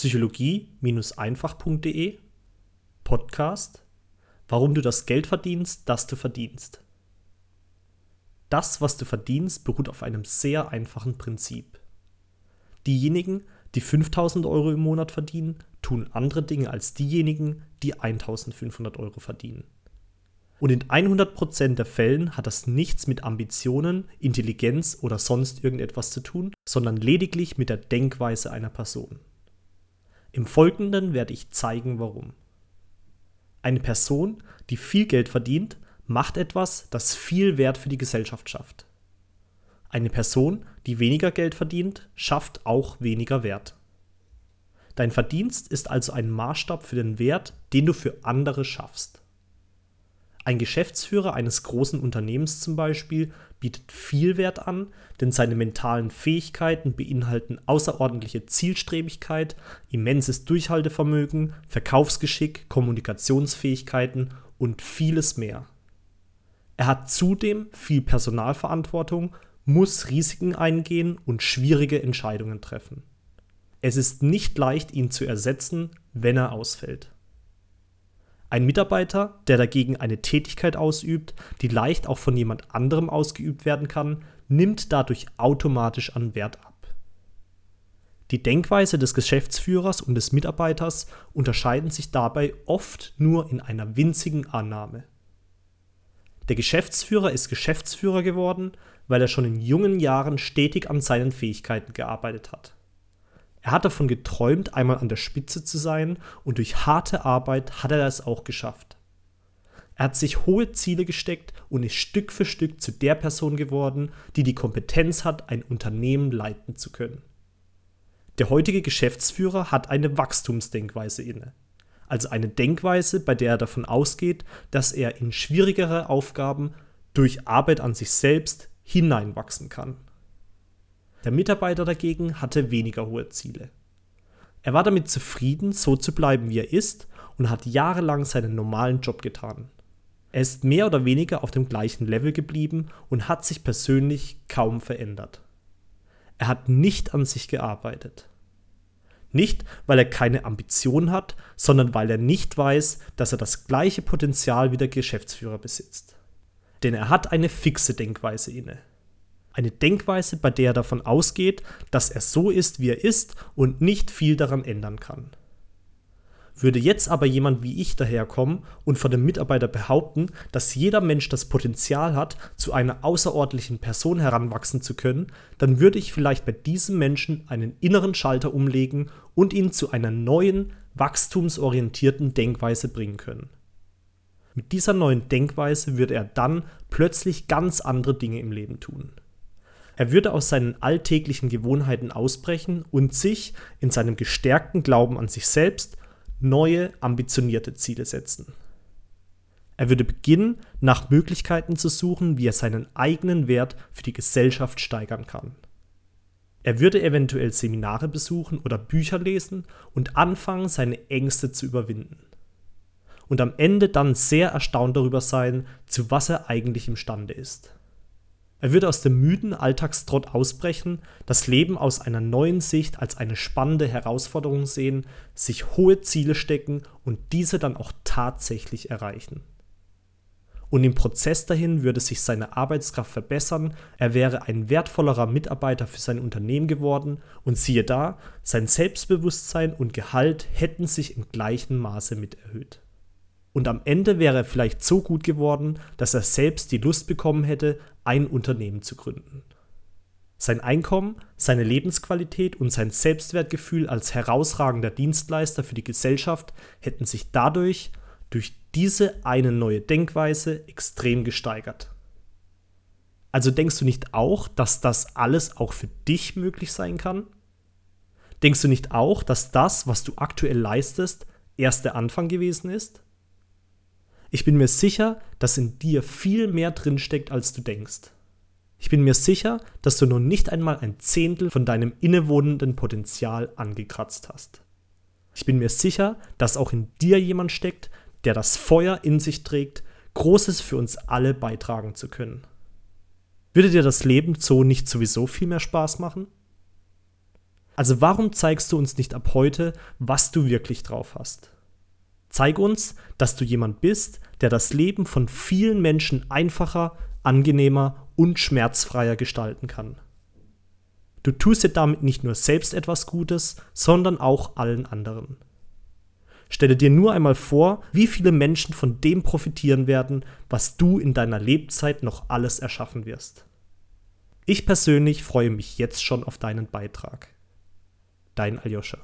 psychologie-einfach.de Podcast Warum du das Geld verdienst, das du verdienst. Das, was du verdienst, beruht auf einem sehr einfachen Prinzip. Diejenigen, die 5000 Euro im Monat verdienen, tun andere Dinge als diejenigen, die 1500 Euro verdienen. Und in 100% der Fällen hat das nichts mit Ambitionen, Intelligenz oder sonst irgendetwas zu tun, sondern lediglich mit der Denkweise einer Person. Im Folgenden werde ich zeigen, warum. Eine Person, die viel Geld verdient, macht etwas, das viel Wert für die Gesellschaft schafft. Eine Person, die weniger Geld verdient, schafft auch weniger Wert. Dein Verdienst ist also ein Maßstab für den Wert, den du für andere schaffst. Ein Geschäftsführer eines großen Unternehmens zum Beispiel bietet viel Wert an, denn seine mentalen Fähigkeiten beinhalten außerordentliche Zielstrebigkeit, immenses Durchhaltevermögen, Verkaufsgeschick, Kommunikationsfähigkeiten und vieles mehr. Er hat zudem viel Personalverantwortung, muss Risiken eingehen und schwierige Entscheidungen treffen. Es ist nicht leicht, ihn zu ersetzen, wenn er ausfällt. Ein Mitarbeiter, der dagegen eine Tätigkeit ausübt, die leicht auch von jemand anderem ausgeübt werden kann, nimmt dadurch automatisch an Wert ab. Die Denkweise des Geschäftsführers und des Mitarbeiters unterscheiden sich dabei oft nur in einer winzigen Annahme. Der Geschäftsführer ist Geschäftsführer geworden, weil er schon in jungen Jahren stetig an seinen Fähigkeiten gearbeitet hat. Er hat davon geträumt, einmal an der Spitze zu sein, und durch harte Arbeit hat er das auch geschafft. Er hat sich hohe Ziele gesteckt und ist Stück für Stück zu der Person geworden, die die Kompetenz hat, ein Unternehmen leiten zu können. Der heutige Geschäftsführer hat eine Wachstumsdenkweise inne. Also eine Denkweise, bei der er davon ausgeht, dass er in schwierigere Aufgaben durch Arbeit an sich selbst hineinwachsen kann. Der Mitarbeiter dagegen hatte weniger hohe Ziele. Er war damit zufrieden, so zu bleiben, wie er ist und hat jahrelang seinen normalen Job getan. Er ist mehr oder weniger auf dem gleichen Level geblieben und hat sich persönlich kaum verändert. Er hat nicht an sich gearbeitet. Nicht, weil er keine Ambition hat, sondern weil er nicht weiß, dass er das gleiche Potenzial wie der Geschäftsführer besitzt. Denn er hat eine fixe Denkweise inne. Eine Denkweise, bei der er davon ausgeht, dass er so ist, wie er ist und nicht viel daran ändern kann. Würde jetzt aber jemand wie ich daherkommen und von dem Mitarbeiter behaupten, dass jeder Mensch das Potenzial hat, zu einer außerordentlichen Person heranwachsen zu können, dann würde ich vielleicht bei diesem Menschen einen inneren Schalter umlegen und ihn zu einer neuen, wachstumsorientierten Denkweise bringen können. Mit dieser neuen Denkweise würde er dann plötzlich ganz andere Dinge im Leben tun. Er würde aus seinen alltäglichen Gewohnheiten ausbrechen und sich in seinem gestärkten Glauben an sich selbst neue, ambitionierte Ziele setzen. Er würde beginnen, nach Möglichkeiten zu suchen, wie er seinen eigenen Wert für die Gesellschaft steigern kann. Er würde eventuell Seminare besuchen oder Bücher lesen und anfangen, seine Ängste zu überwinden. Und am Ende dann sehr erstaunt darüber sein, zu was er eigentlich imstande ist. Er würde aus dem müden Alltagstrott ausbrechen, das Leben aus einer neuen Sicht als eine spannende Herausforderung sehen, sich hohe Ziele stecken und diese dann auch tatsächlich erreichen. Und im Prozess dahin würde sich seine Arbeitskraft verbessern, er wäre ein wertvollerer Mitarbeiter für sein Unternehmen geworden und siehe da, sein Selbstbewusstsein und Gehalt hätten sich im gleichen Maße mit erhöht. Und am Ende wäre er vielleicht so gut geworden, dass er selbst die Lust bekommen hätte, ein Unternehmen zu gründen. Sein Einkommen, seine Lebensqualität und sein Selbstwertgefühl als herausragender Dienstleister für die Gesellschaft hätten sich dadurch durch diese eine neue Denkweise extrem gesteigert. Also denkst du nicht auch, dass das alles auch für dich möglich sein kann? Denkst du nicht auch, dass das, was du aktuell leistest, erst der Anfang gewesen ist? Ich bin mir sicher, dass in dir viel mehr drinsteckt, als du denkst. Ich bin mir sicher, dass du noch nicht einmal ein Zehntel von deinem innewohnenden Potenzial angekratzt hast. Ich bin mir sicher, dass auch in dir jemand steckt, der das Feuer in sich trägt, Großes für uns alle beitragen zu können. Würde dir das Leben so nicht sowieso viel mehr Spaß machen? Also warum zeigst du uns nicht ab heute, was du wirklich drauf hast? Zeig uns, dass du jemand bist, der das Leben von vielen Menschen einfacher, angenehmer und schmerzfreier gestalten kann. Du tust dir damit nicht nur selbst etwas Gutes, sondern auch allen anderen. Stelle dir nur einmal vor, wie viele Menschen von dem profitieren werden, was du in deiner Lebzeit noch alles erschaffen wirst. Ich persönlich freue mich jetzt schon auf deinen Beitrag. Dein Aljoscha.